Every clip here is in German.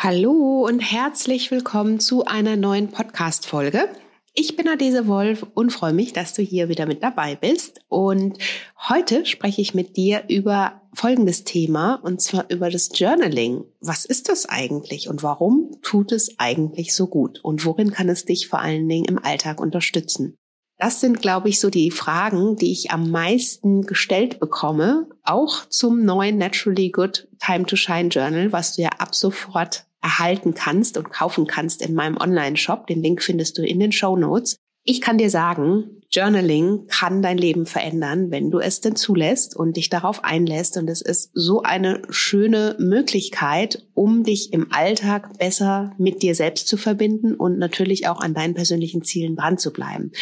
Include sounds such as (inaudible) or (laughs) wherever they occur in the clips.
Hallo und herzlich willkommen zu einer neuen Podcast-Folge. Ich bin Adese Wolf und freue mich, dass du hier wieder mit dabei bist. Und heute spreche ich mit dir über folgendes Thema und zwar über das Journaling. Was ist das eigentlich und warum tut es eigentlich so gut? Und worin kann es dich vor allen Dingen im Alltag unterstützen? Das sind, glaube ich, so die Fragen, die ich am meisten gestellt bekomme, auch zum neuen Naturally Good Time to Shine Journal, was du ja ab sofort erhalten kannst und kaufen kannst in meinem Online-Shop. Den Link findest du in den Show Notes. Ich kann dir sagen, Journaling kann dein Leben verändern, wenn du es denn zulässt und dich darauf einlässt. Und es ist so eine schöne Möglichkeit, um dich im Alltag besser mit dir selbst zu verbinden und natürlich auch an deinen persönlichen Zielen dran zu bleiben.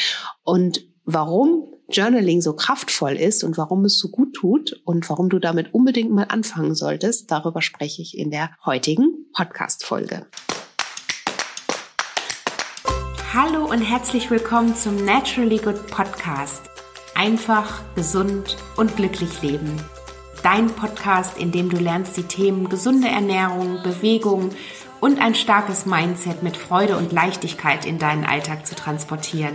Und warum Journaling so kraftvoll ist und warum es so gut tut und warum du damit unbedingt mal anfangen solltest, darüber spreche ich in der heutigen Podcast-Folge. Hallo und herzlich willkommen zum Naturally Good Podcast. Einfach, gesund und glücklich leben. Dein Podcast, in dem du lernst, die Themen gesunde Ernährung, Bewegung und ein starkes Mindset mit Freude und Leichtigkeit in deinen Alltag zu transportieren.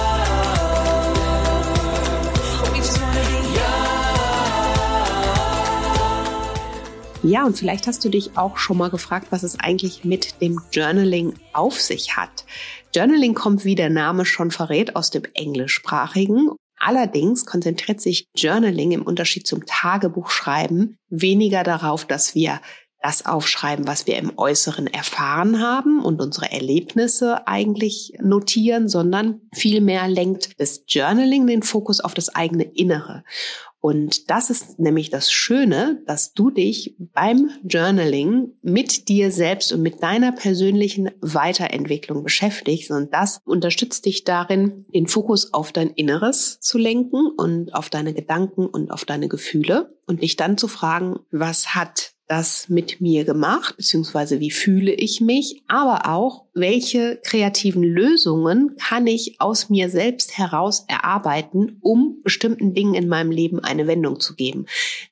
Ja, und vielleicht hast du dich auch schon mal gefragt, was es eigentlich mit dem Journaling auf sich hat. Journaling kommt, wie der Name schon verrät, aus dem Englischsprachigen. Allerdings konzentriert sich Journaling im Unterschied zum Tagebuchschreiben weniger darauf, dass wir das aufschreiben, was wir im Äußeren erfahren haben und unsere Erlebnisse eigentlich notieren, sondern vielmehr lenkt das Journaling den Fokus auf das eigene Innere. Und das ist nämlich das Schöne, dass du dich beim Journaling mit dir selbst und mit deiner persönlichen Weiterentwicklung beschäftigst. Und das unterstützt dich darin, den Fokus auf dein Inneres zu lenken und auf deine Gedanken und auf deine Gefühle und dich dann zu fragen, was hat das mit mir gemacht, beziehungsweise wie fühle ich mich, aber auch, welche kreativen Lösungen kann ich aus mir selbst heraus erarbeiten, um bestimmten Dingen in meinem Leben eine Wendung zu geben.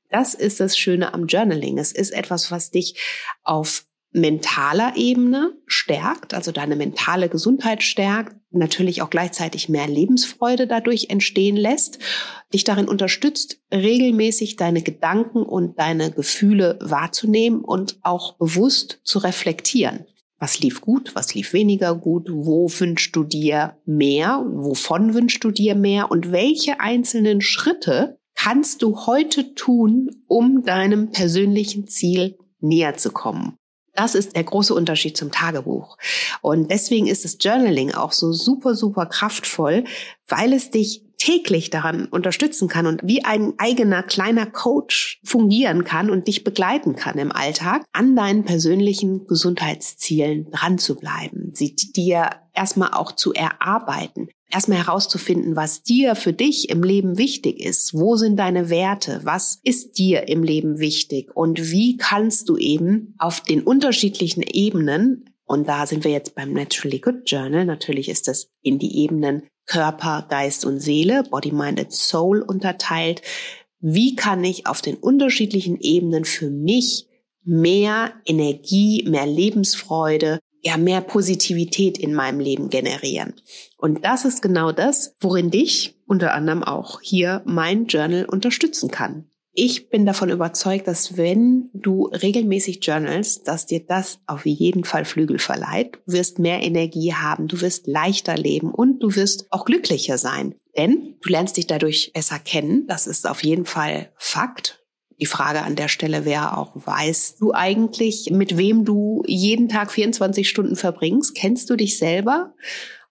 Das ist das Schöne am Journaling. Es ist etwas, was dich auf mentaler Ebene stärkt, also deine mentale Gesundheit stärkt, natürlich auch gleichzeitig mehr Lebensfreude dadurch entstehen lässt, dich darin unterstützt, regelmäßig deine Gedanken und deine Gefühle wahrzunehmen und auch bewusst zu reflektieren. Was lief gut, was lief weniger gut, wo wünschst du dir mehr, wovon wünschst du dir mehr und welche einzelnen Schritte kannst du heute tun, um deinem persönlichen Ziel näher zu kommen. Das ist der große Unterschied zum Tagebuch. Und deswegen ist das Journaling auch so super, super kraftvoll, weil es dich täglich daran unterstützen kann und wie ein eigener kleiner Coach fungieren kann und dich begleiten kann im Alltag, an deinen persönlichen Gesundheitszielen dran zu bleiben, sie dir erstmal auch zu erarbeiten erstmal herauszufinden, was dir für dich im Leben wichtig ist. Wo sind deine Werte? Was ist dir im Leben wichtig? Und wie kannst du eben auf den unterschiedlichen Ebenen, und da sind wir jetzt beim Naturally Good Journal, natürlich ist das in die Ebenen Körper, Geist und Seele, Body, Mind and Soul unterteilt. Wie kann ich auf den unterschiedlichen Ebenen für mich mehr Energie, mehr Lebensfreude, ja mehr Positivität in meinem Leben generieren. Und das ist genau das, worin dich unter anderem auch hier mein Journal unterstützen kann. Ich bin davon überzeugt, dass wenn du regelmäßig journalst, dass dir das auf jeden Fall Flügel verleiht. Du wirst mehr Energie haben, du wirst leichter leben und du wirst auch glücklicher sein. Denn du lernst dich dadurch besser kennen. Das ist auf jeden Fall Fakt. Die Frage an der Stelle wäre auch, weißt du eigentlich, mit wem du jeden Tag 24 Stunden verbringst? Kennst du dich selber?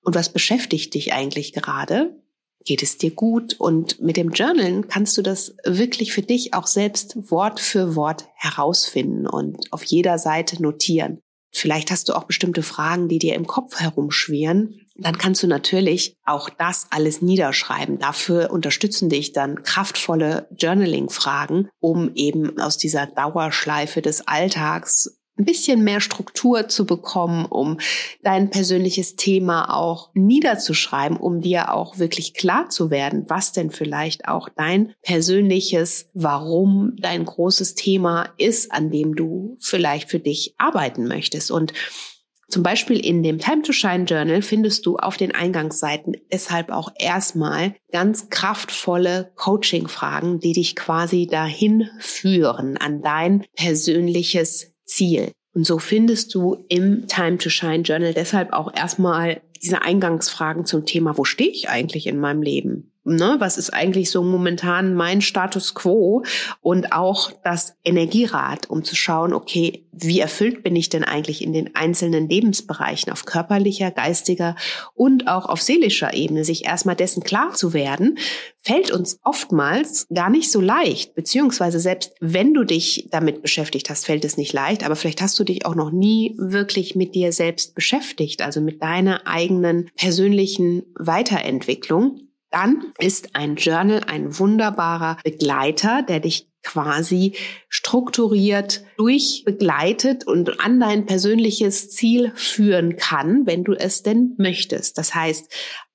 Und was beschäftigt dich eigentlich gerade? Geht es dir gut? Und mit dem Journalen kannst du das wirklich für dich auch selbst Wort für Wort herausfinden und auf jeder Seite notieren. Vielleicht hast du auch bestimmte Fragen, die dir im Kopf herumschwirren dann kannst du natürlich auch das alles niederschreiben. Dafür unterstützen dich dann kraftvolle Journaling-Fragen, um eben aus dieser Dauerschleife des Alltags ein bisschen mehr Struktur zu bekommen, um dein persönliches Thema auch niederzuschreiben, um dir auch wirklich klar zu werden, was denn vielleicht auch dein persönliches Warum, dein großes Thema ist, an dem du vielleicht für dich arbeiten möchtest. Und zum Beispiel in dem Time to Shine Journal findest du auf den Eingangsseiten deshalb auch erstmal ganz kraftvolle Coaching-Fragen, die dich quasi dahin führen an dein persönliches Ziel. Und so findest du im Time to Shine Journal deshalb auch erstmal diese Eingangsfragen zum Thema, wo stehe ich eigentlich in meinem Leben? Ne, was ist eigentlich so momentan mein Status quo? Und auch das Energierad, um zu schauen, okay, wie erfüllt bin ich denn eigentlich in den einzelnen Lebensbereichen auf körperlicher, geistiger und auch auf seelischer Ebene, sich erstmal dessen klar zu werden, fällt uns oftmals gar nicht so leicht, beziehungsweise selbst wenn du dich damit beschäftigt hast, fällt es nicht leicht, aber vielleicht hast du dich auch noch nie wirklich mit dir selbst beschäftigt, also mit deiner eigenen persönlichen Weiterentwicklung dann ist ein Journal ein wunderbarer Begleiter, der dich quasi strukturiert durchbegleitet und an dein persönliches Ziel führen kann, wenn du es denn möchtest. Das heißt,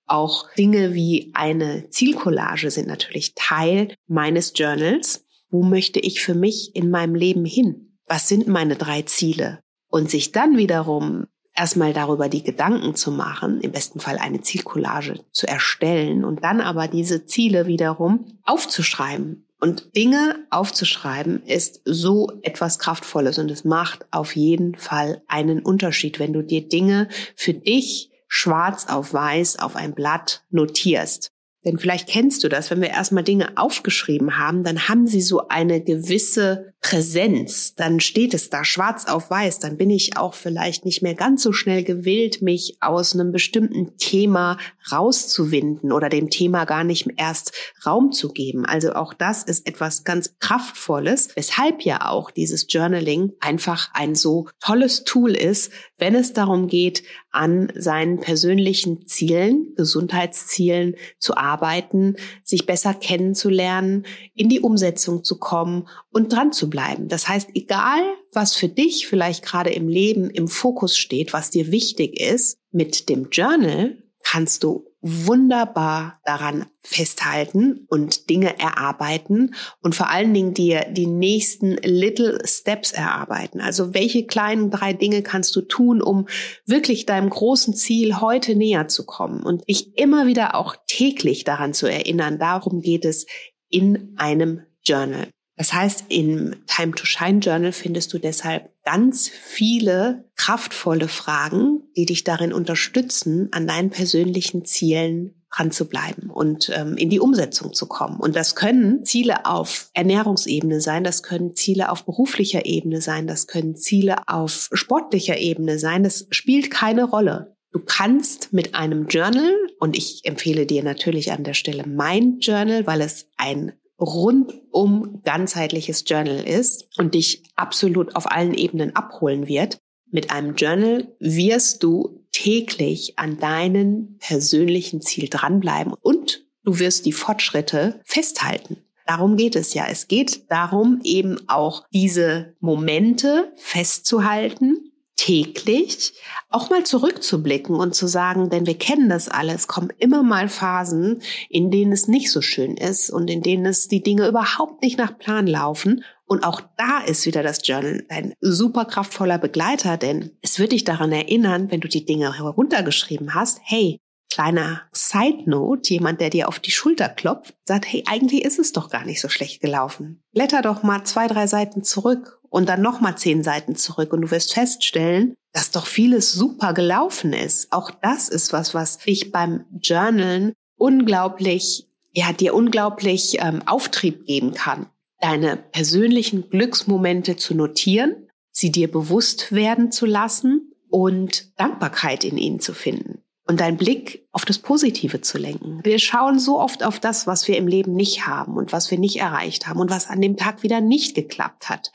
auch Dinge wie eine Zielcollage sind natürlich Teil meines Journals. Wo möchte ich für mich in meinem Leben hin? Was sind meine drei Ziele? Und sich dann wiederum erstmal darüber die Gedanken zu machen, im besten Fall eine Zielcollage zu erstellen und dann aber diese Ziele wiederum aufzuschreiben. Und Dinge aufzuschreiben ist so etwas Kraftvolles und es macht auf jeden Fall einen Unterschied, wenn du dir Dinge für dich schwarz auf weiß auf ein Blatt notierst. Denn vielleicht kennst du das, wenn wir erstmal Dinge aufgeschrieben haben, dann haben sie so eine gewisse Präsenz. Dann steht es da schwarz auf weiß. Dann bin ich auch vielleicht nicht mehr ganz so schnell gewillt, mich aus einem bestimmten Thema rauszuwinden oder dem Thema gar nicht erst Raum zu geben. Also auch das ist etwas ganz Kraftvolles, weshalb ja auch dieses Journaling einfach ein so tolles Tool ist, wenn es darum geht, an seinen persönlichen Zielen, Gesundheitszielen zu arbeiten, sich besser kennenzulernen, in die Umsetzung zu kommen und dran zu bleiben. Das heißt, egal was für dich vielleicht gerade im Leben im Fokus steht, was dir wichtig ist, mit dem Journal kannst du wunderbar daran festhalten und Dinge erarbeiten und vor allen Dingen dir die nächsten Little Steps erarbeiten. Also welche kleinen drei Dinge kannst du tun, um wirklich deinem großen Ziel heute näher zu kommen und dich immer wieder auch täglich daran zu erinnern. Darum geht es in einem Journal. Das heißt, im Time to Shine Journal findest du deshalb ganz viele kraftvolle Fragen, die dich darin unterstützen, an deinen persönlichen Zielen dran zu bleiben und ähm, in die Umsetzung zu kommen. Und das können Ziele auf Ernährungsebene sein, das können Ziele auf beruflicher Ebene sein, das können Ziele auf sportlicher Ebene sein. Das spielt keine Rolle. Du kannst mit einem Journal, und ich empfehle dir natürlich an der Stelle mein Journal, weil es ein rundum ganzheitliches Journal ist und dich absolut auf allen Ebenen abholen wird. Mit einem Journal wirst du täglich an deinen persönlichen Ziel dranbleiben und du wirst die Fortschritte festhalten. Darum geht es ja. Es geht darum, eben auch diese Momente festzuhalten täglich auch mal zurückzublicken und zu sagen, denn wir kennen das alles, kommen immer mal Phasen, in denen es nicht so schön ist und in denen es die Dinge überhaupt nicht nach Plan laufen. Und auch da ist wieder das Journal ein super kraftvoller Begleiter, denn es wird dich daran erinnern, wenn du die Dinge heruntergeschrieben hast, hey, kleiner Side Note, jemand, der dir auf die Schulter klopft, sagt, hey, eigentlich ist es doch gar nicht so schlecht gelaufen. Blätter doch mal zwei, drei Seiten zurück und dann nochmal zehn Seiten zurück und du wirst feststellen, dass doch vieles super gelaufen ist. Auch das ist was, was dich beim Journalen unglaublich, ja, dir unglaublich ähm, Auftrieb geben kann. Deine persönlichen Glücksmomente zu notieren, sie dir bewusst werden zu lassen und Dankbarkeit in ihnen zu finden. Und deinen Blick auf das Positive zu lenken. Wir schauen so oft auf das, was wir im Leben nicht haben und was wir nicht erreicht haben und was an dem Tag wieder nicht geklappt hat.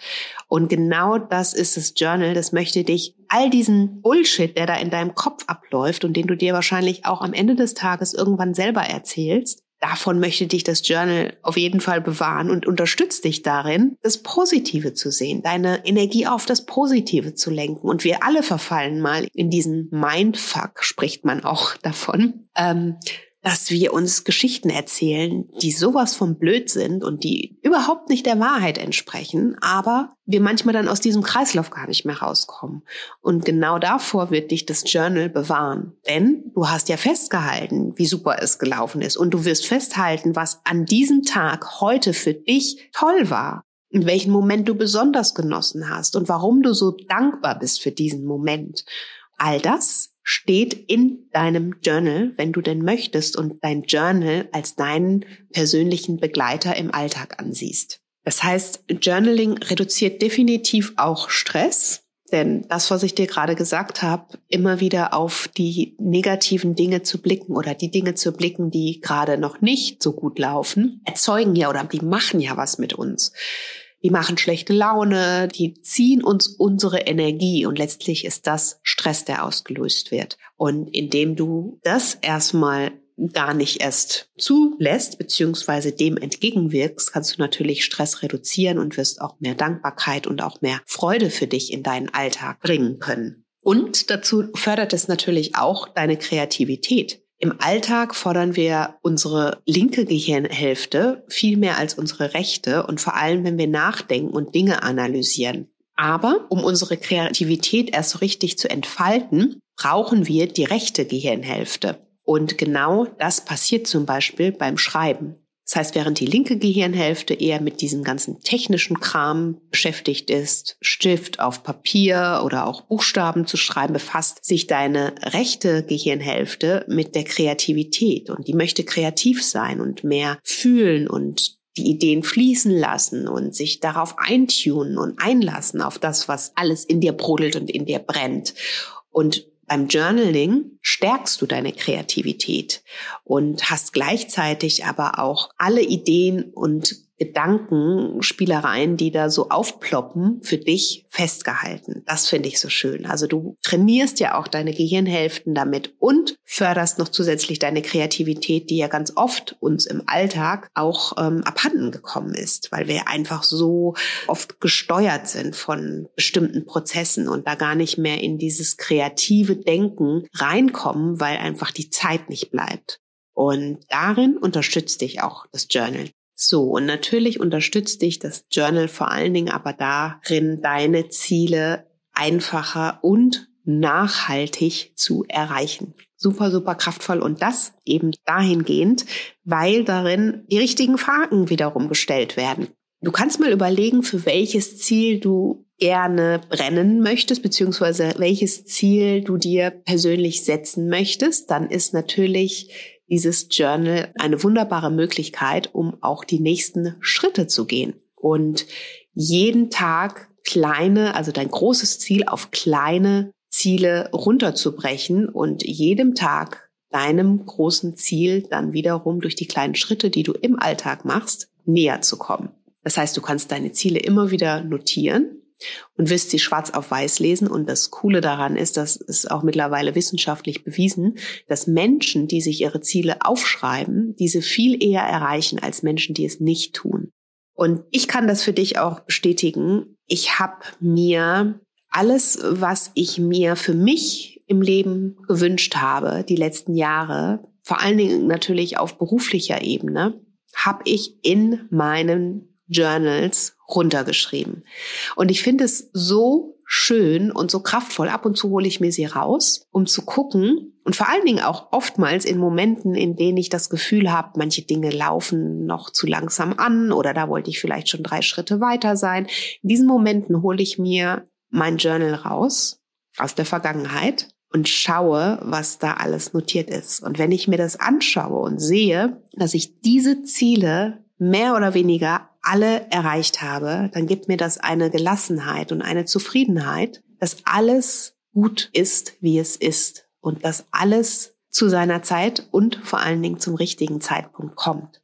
Und genau das ist das Journal. Das möchte dich all diesen Bullshit, der da in deinem Kopf abläuft und den du dir wahrscheinlich auch am Ende des Tages irgendwann selber erzählst, Davon möchte dich das Journal auf jeden Fall bewahren und unterstützt dich darin, das Positive zu sehen, deine Energie auf das Positive zu lenken. Und wir alle verfallen mal in diesen Mindfuck, spricht man auch davon. Ähm, dass wir uns Geschichten erzählen, die sowas von blöd sind und die überhaupt nicht der Wahrheit entsprechen, aber wir manchmal dann aus diesem Kreislauf gar nicht mehr rauskommen. Und genau davor wird dich das Journal bewahren. Denn du hast ja festgehalten, wie super es gelaufen ist. Und du wirst festhalten, was an diesem Tag heute für dich toll war. In welchen Moment du besonders genossen hast und warum du so dankbar bist für diesen Moment. All das steht in deinem Journal, wenn du denn möchtest und dein Journal als deinen persönlichen Begleiter im Alltag ansiehst. Das heißt, Journaling reduziert definitiv auch Stress, denn das, was ich dir gerade gesagt habe, immer wieder auf die negativen Dinge zu blicken oder die Dinge zu blicken, die gerade noch nicht so gut laufen, erzeugen ja oder die machen ja was mit uns die machen schlechte Laune, die ziehen uns unsere Energie und letztlich ist das Stress, der ausgelöst wird. Und indem du das erstmal gar nicht erst zulässt, beziehungsweise dem entgegenwirkst, kannst du natürlich Stress reduzieren und wirst auch mehr Dankbarkeit und auch mehr Freude für dich in deinen Alltag bringen können. Und dazu fördert es natürlich auch deine Kreativität. Im Alltag fordern wir unsere linke Gehirnhälfte viel mehr als unsere rechte und vor allem, wenn wir nachdenken und Dinge analysieren. Aber um unsere Kreativität erst so richtig zu entfalten, brauchen wir die rechte Gehirnhälfte. Und genau das passiert zum Beispiel beim Schreiben. Das heißt, während die linke Gehirnhälfte eher mit diesem ganzen technischen Kram beschäftigt ist, Stift auf Papier oder auch Buchstaben zu schreiben, befasst sich deine rechte Gehirnhälfte mit der Kreativität und die möchte kreativ sein und mehr fühlen und die Ideen fließen lassen und sich darauf eintunen und einlassen auf das, was alles in dir brodelt und in dir brennt. Und beim Journaling stärkst du deine Kreativität und hast gleichzeitig aber auch alle Ideen und Gedankenspielereien, die da so aufploppen, für dich festgehalten. Das finde ich so schön. Also du trainierst ja auch deine Gehirnhälften damit und förderst noch zusätzlich deine Kreativität, die ja ganz oft uns im Alltag auch ähm, abhanden gekommen ist, weil wir einfach so oft gesteuert sind von bestimmten Prozessen und da gar nicht mehr in dieses kreative Denken reinkommen, weil einfach die Zeit nicht bleibt. Und darin unterstützt dich auch das Journal. So, und natürlich unterstützt dich das Journal vor allen Dingen aber darin, deine Ziele einfacher und nachhaltig zu erreichen. Super, super kraftvoll und das eben dahingehend, weil darin die richtigen Fragen wiederum gestellt werden. Du kannst mal überlegen, für welches Ziel du gerne brennen möchtest, beziehungsweise welches Ziel du dir persönlich setzen möchtest. Dann ist natürlich dieses Journal eine wunderbare Möglichkeit, um auch die nächsten Schritte zu gehen und jeden Tag kleine, also dein großes Ziel auf kleine Ziele runterzubrechen und jedem Tag deinem großen Ziel dann wiederum durch die kleinen Schritte, die du im Alltag machst, näher zu kommen. Das heißt, du kannst deine Ziele immer wieder notieren und wirst sie schwarz auf weiß lesen. Und das Coole daran ist, das ist auch mittlerweile wissenschaftlich bewiesen, dass Menschen, die sich ihre Ziele aufschreiben, diese viel eher erreichen als Menschen, die es nicht tun. Und ich kann das für dich auch bestätigen. Ich habe mir alles, was ich mir für mich im Leben gewünscht habe, die letzten Jahre, vor allen Dingen natürlich auf beruflicher Ebene, habe ich in meinen Journals runtergeschrieben. Und ich finde es so schön und so kraftvoll. Ab und zu hole ich mir sie raus, um zu gucken und vor allen Dingen auch oftmals in Momenten, in denen ich das Gefühl habe, manche Dinge laufen noch zu langsam an oder da wollte ich vielleicht schon drei Schritte weiter sein. In diesen Momenten hole ich mir mein Journal raus aus der Vergangenheit und schaue, was da alles notiert ist. Und wenn ich mir das anschaue und sehe, dass ich diese Ziele mehr oder weniger alle erreicht habe, dann gibt mir das eine Gelassenheit und eine Zufriedenheit, dass alles gut ist, wie es ist und dass alles zu seiner Zeit und vor allen Dingen zum richtigen Zeitpunkt kommt.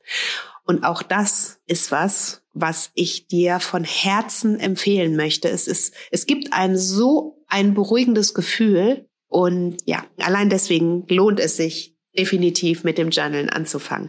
Und auch das ist was, was ich dir von Herzen empfehlen möchte. Es ist, es gibt ein so ein beruhigendes Gefühl und ja, allein deswegen lohnt es sich definitiv mit dem Journalen anzufangen.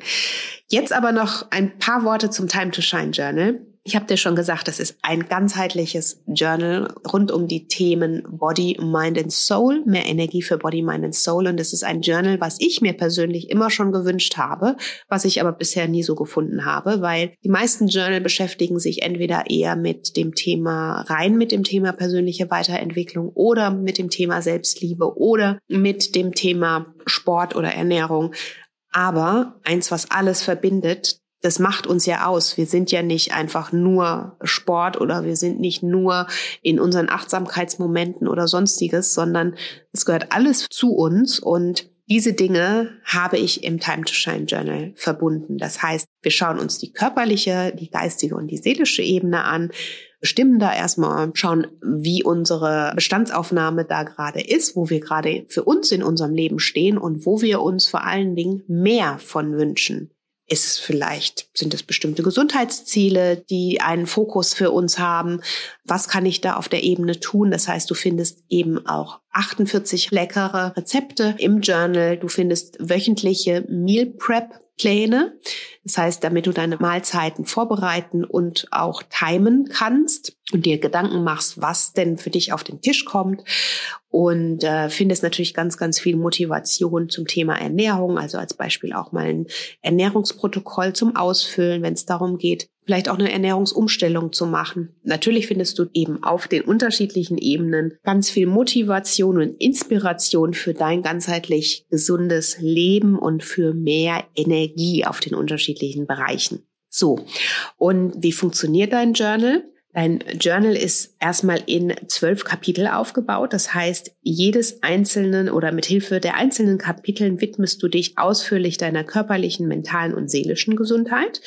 Jetzt aber noch ein paar Worte zum Time to Shine Journal. Ich habe dir schon gesagt, das ist ein ganzheitliches Journal rund um die Themen Body, Mind and Soul, mehr Energie für Body, Mind and Soul. Und es ist ein Journal, was ich mir persönlich immer schon gewünscht habe, was ich aber bisher nie so gefunden habe, weil die meisten Journal beschäftigen sich entweder eher mit dem Thema rein mit dem Thema persönliche Weiterentwicklung oder mit dem Thema Selbstliebe oder mit dem Thema Sport oder Ernährung. Aber eins, was alles verbindet, das macht uns ja aus. Wir sind ja nicht einfach nur Sport oder wir sind nicht nur in unseren Achtsamkeitsmomenten oder sonstiges, sondern es gehört alles zu uns und diese Dinge habe ich im Time to Shine Journal verbunden. Das heißt, wir schauen uns die körperliche, die geistige und die seelische Ebene an, bestimmen da erstmal, schauen, wie unsere Bestandsaufnahme da gerade ist, wo wir gerade für uns in unserem Leben stehen und wo wir uns vor allen Dingen mehr von wünschen. Ist es vielleicht, sind es bestimmte Gesundheitsziele, die einen Fokus für uns haben? Was kann ich da auf der Ebene tun? Das heißt, du findest eben auch 48 leckere Rezepte im Journal. Du findest wöchentliche Meal Prep Pläne. Das heißt, damit du deine Mahlzeiten vorbereiten und auch timen kannst und dir Gedanken machst, was denn für dich auf den Tisch kommt. Und äh, findest natürlich ganz, ganz viel Motivation zum Thema Ernährung. Also als Beispiel auch mal ein Ernährungsprotokoll zum Ausfüllen, wenn es darum geht, vielleicht auch eine Ernährungsumstellung zu machen. Natürlich findest du eben auf den unterschiedlichen Ebenen ganz viel Motivation und Inspiration für dein ganzheitlich gesundes Leben und für mehr Energie auf den unterschiedlichen Bereichen. So, und wie funktioniert dein Journal? Dein Journal ist erstmal in zwölf Kapitel aufgebaut. Das heißt, jedes einzelnen oder mit Hilfe der einzelnen Kapiteln widmest du dich ausführlich deiner körperlichen, mentalen und seelischen Gesundheit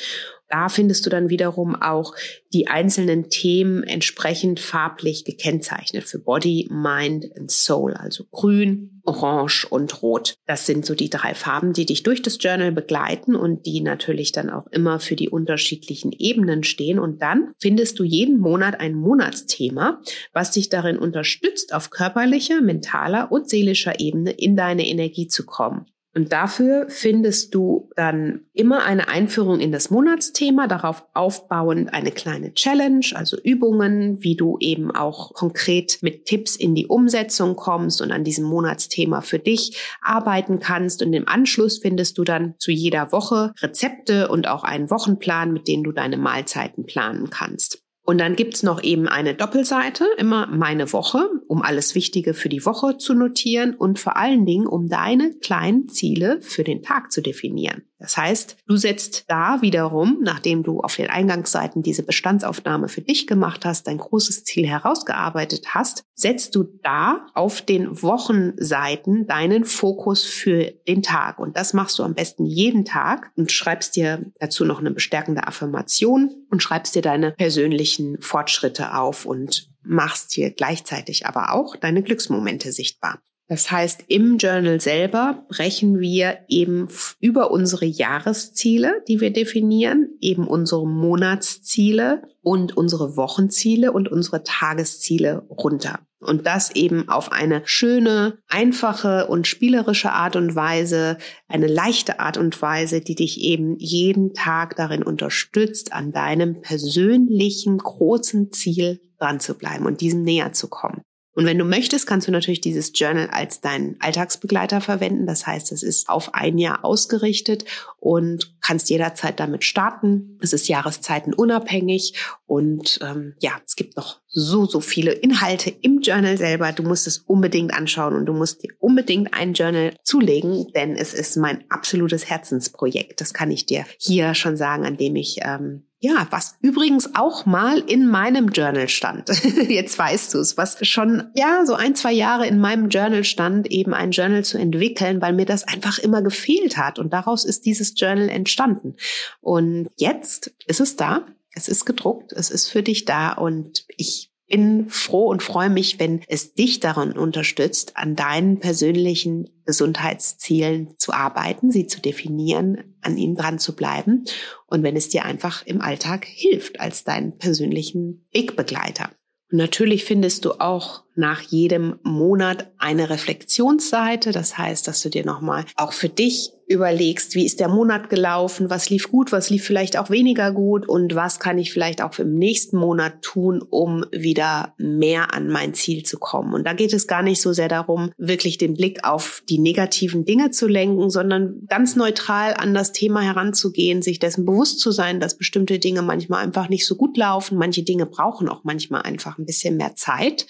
da findest du dann wiederum auch die einzelnen Themen entsprechend farblich gekennzeichnet für Body, Mind and Soul, also grün, orange und rot. Das sind so die drei Farben, die dich durch das Journal begleiten und die natürlich dann auch immer für die unterschiedlichen Ebenen stehen. Und dann findest du jeden Monat ein Monatsthema, was dich darin unterstützt, auf körperlicher, mentaler und seelischer Ebene in deine Energie zu kommen. Und dafür findest du dann immer eine Einführung in das Monatsthema, darauf aufbauend eine kleine Challenge, also Übungen, wie du eben auch konkret mit Tipps in die Umsetzung kommst und an diesem Monatsthema für dich arbeiten kannst. Und im Anschluss findest du dann zu jeder Woche Rezepte und auch einen Wochenplan, mit denen du deine Mahlzeiten planen kannst. Und dann gibt's noch eben eine Doppelseite, immer meine Woche, um alles Wichtige für die Woche zu notieren und vor allen Dingen, um deine kleinen Ziele für den Tag zu definieren. Das heißt, du setzt da wiederum, nachdem du auf den Eingangsseiten diese Bestandsaufnahme für dich gemacht hast, dein großes Ziel herausgearbeitet hast, setzt du da auf den Wochenseiten deinen Fokus für den Tag. Und das machst du am besten jeden Tag und schreibst dir dazu noch eine bestärkende Affirmation und schreibst dir deine persönlichen Fortschritte auf und machst hier gleichzeitig aber auch deine Glücksmomente sichtbar. Das heißt, im Journal selber brechen wir eben über unsere Jahresziele, die wir definieren, eben unsere Monatsziele und unsere Wochenziele und unsere Tagesziele runter. Und das eben auf eine schöne, einfache und spielerische Art und Weise, eine leichte Art und Weise, die dich eben jeden Tag darin unterstützt, an deinem persönlichen großen Ziel dran zu bleiben und diesem näher zu kommen. Und wenn du möchtest, kannst du natürlich dieses Journal als deinen Alltagsbegleiter verwenden. Das heißt, es ist auf ein Jahr ausgerichtet und kannst jederzeit damit starten. Es ist Jahreszeiten unabhängig und ähm, ja, es gibt noch so, so viele Inhalte im Journal selber. Du musst es unbedingt anschauen und du musst dir unbedingt ein Journal zulegen, denn es ist mein absolutes Herzensprojekt. Das kann ich dir hier schon sagen, an dem ich ähm, ja, was übrigens auch mal in meinem Journal stand. (laughs) Jetzt weißt du es, was schon, ja, so ein, zwei Jahre in meinem Journal stand, eben ein Journal zu entwickeln, weil mir das einfach immer gefehlt hat. Und daraus ist dieses Journal entstanden. Und jetzt ist es da. Es ist gedruckt. Es ist für dich da. Und ich bin froh und freue mich, wenn es dich daran unterstützt, an deinen persönlichen Gesundheitszielen zu arbeiten, sie zu definieren, an ihnen dran zu bleiben und wenn es dir einfach im Alltag hilft als deinen persönlichen Wegbegleiter. Und natürlich findest du auch nach jedem Monat eine Reflexionsseite. Das heißt, dass du dir nochmal auch für dich überlegst, wie ist der Monat gelaufen, was lief gut, was lief vielleicht auch weniger gut und was kann ich vielleicht auch im nächsten Monat tun, um wieder mehr an mein Ziel zu kommen. Und da geht es gar nicht so sehr darum, wirklich den Blick auf die negativen Dinge zu lenken, sondern ganz neutral an das Thema heranzugehen, sich dessen bewusst zu sein, dass bestimmte Dinge manchmal einfach nicht so gut laufen. Manche Dinge brauchen auch manchmal einfach ein bisschen mehr Zeit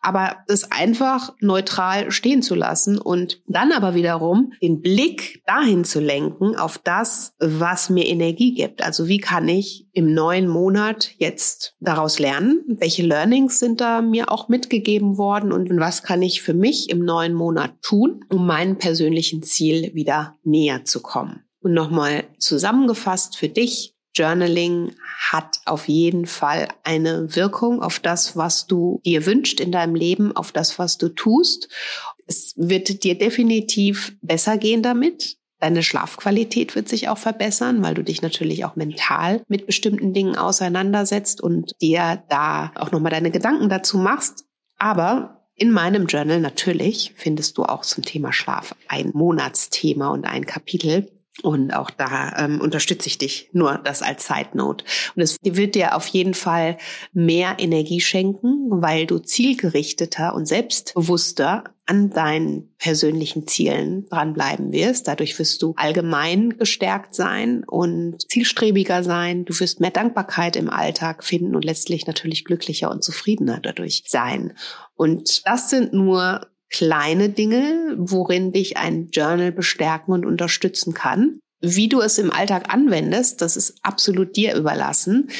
aber das einfach neutral stehen zu lassen und dann aber wiederum den Blick dahin zu lenken auf das, was mir Energie gibt. Also wie kann ich im neuen Monat jetzt daraus lernen? Welche Learnings sind da mir auch mitgegeben worden und was kann ich für mich im neuen Monat tun, um meinem persönlichen Ziel wieder näher zu kommen? Und nochmal zusammengefasst für dich, Journaling hat auf jeden Fall eine Wirkung auf das, was du dir wünschst in deinem Leben, auf das, was du tust. Es wird dir definitiv besser gehen damit. Deine Schlafqualität wird sich auch verbessern, weil du dich natürlich auch mental mit bestimmten Dingen auseinandersetzt und dir da auch nochmal deine Gedanken dazu machst. Aber in meinem Journal natürlich findest du auch zum Thema Schlaf ein Monatsthema und ein Kapitel. Und auch da ähm, unterstütze ich dich, nur das als Side Note. Und es wird dir auf jeden Fall mehr Energie schenken, weil du zielgerichteter und selbstbewusster an deinen persönlichen Zielen dranbleiben wirst. Dadurch wirst du allgemein gestärkt sein und zielstrebiger sein. Du wirst mehr Dankbarkeit im Alltag finden und letztlich natürlich glücklicher und zufriedener dadurch sein. Und das sind nur kleine Dinge, worin dich ein Journal bestärken und unterstützen kann. Wie du es im Alltag anwendest, das ist absolut dir überlassen.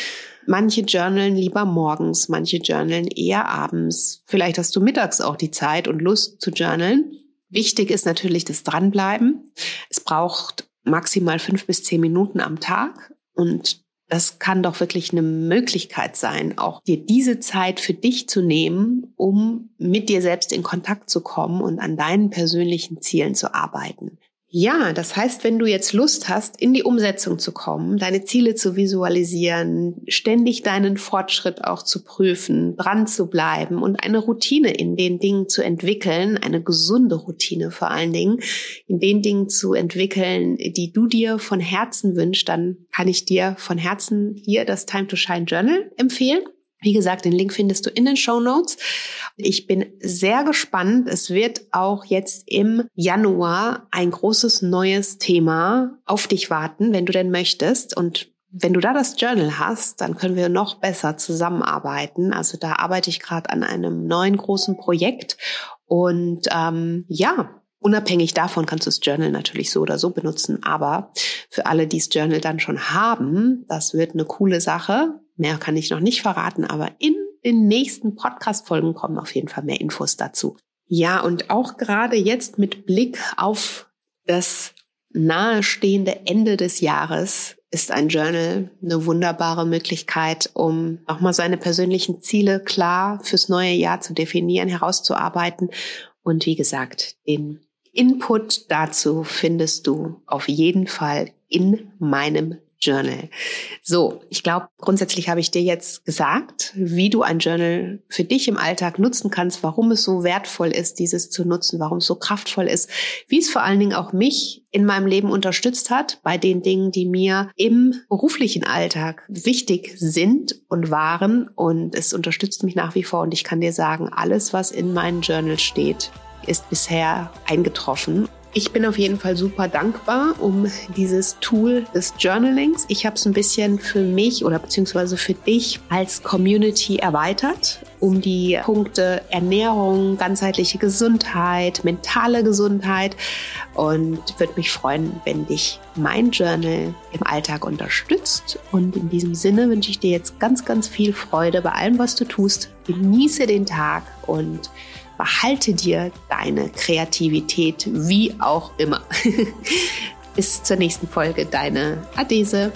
Manche journalen lieber morgens, manche journalen eher abends. Vielleicht hast du mittags auch die Zeit und Lust zu journalen. Wichtig ist natürlich das Dranbleiben. Es braucht maximal fünf bis zehn Minuten am Tag und das kann doch wirklich eine Möglichkeit sein, auch dir diese Zeit für dich zu nehmen, um mit dir selbst in Kontakt zu kommen und an deinen persönlichen Zielen zu arbeiten. Ja, das heißt, wenn du jetzt Lust hast, in die Umsetzung zu kommen, deine Ziele zu visualisieren, ständig deinen Fortschritt auch zu prüfen, dran zu bleiben und eine Routine in den Dingen zu entwickeln, eine gesunde Routine vor allen Dingen, in den Dingen zu entwickeln, die du dir von Herzen wünschst, dann kann ich dir von Herzen hier das Time to Shine Journal empfehlen. Wie gesagt, den Link findest du in den Show Notes. Ich bin sehr gespannt. Es wird auch jetzt im Januar ein großes neues Thema auf dich warten, wenn du denn möchtest. Und wenn du da das Journal hast, dann können wir noch besser zusammenarbeiten. Also da arbeite ich gerade an einem neuen großen Projekt. Und ähm, ja, Unabhängig davon kannst du das Journal natürlich so oder so benutzen, aber für alle, die das Journal dann schon haben, das wird eine coole Sache. Mehr kann ich noch nicht verraten, aber in den nächsten Podcast-Folgen kommen auf jeden Fall mehr Infos dazu. Ja, und auch gerade jetzt mit Blick auf das nahestehende Ende des Jahres ist ein Journal eine wunderbare Möglichkeit, um nochmal seine persönlichen Ziele klar fürs neue Jahr zu definieren, herauszuarbeiten und wie gesagt, den Input dazu findest du auf jeden Fall in meinem Journal. So, ich glaube, grundsätzlich habe ich dir jetzt gesagt, wie du ein Journal für dich im Alltag nutzen kannst, warum es so wertvoll ist, dieses zu nutzen, warum es so kraftvoll ist, wie es vor allen Dingen auch mich in meinem Leben unterstützt hat bei den Dingen, die mir im beruflichen Alltag wichtig sind und waren. Und es unterstützt mich nach wie vor. Und ich kann dir sagen, alles, was in meinem Journal steht, ist bisher eingetroffen. Ich bin auf jeden Fall super dankbar um dieses Tool des Journalings. Ich habe es ein bisschen für mich oder beziehungsweise für dich als Community erweitert, um die Punkte Ernährung, ganzheitliche Gesundheit, mentale Gesundheit und würde mich freuen, wenn dich mein Journal im Alltag unterstützt. Und in diesem Sinne wünsche ich dir jetzt ganz, ganz viel Freude bei allem, was du tust. Genieße den Tag und behalte dir deine Kreativität wie auch immer. (laughs) Bis zur nächsten Folge, deine Adese.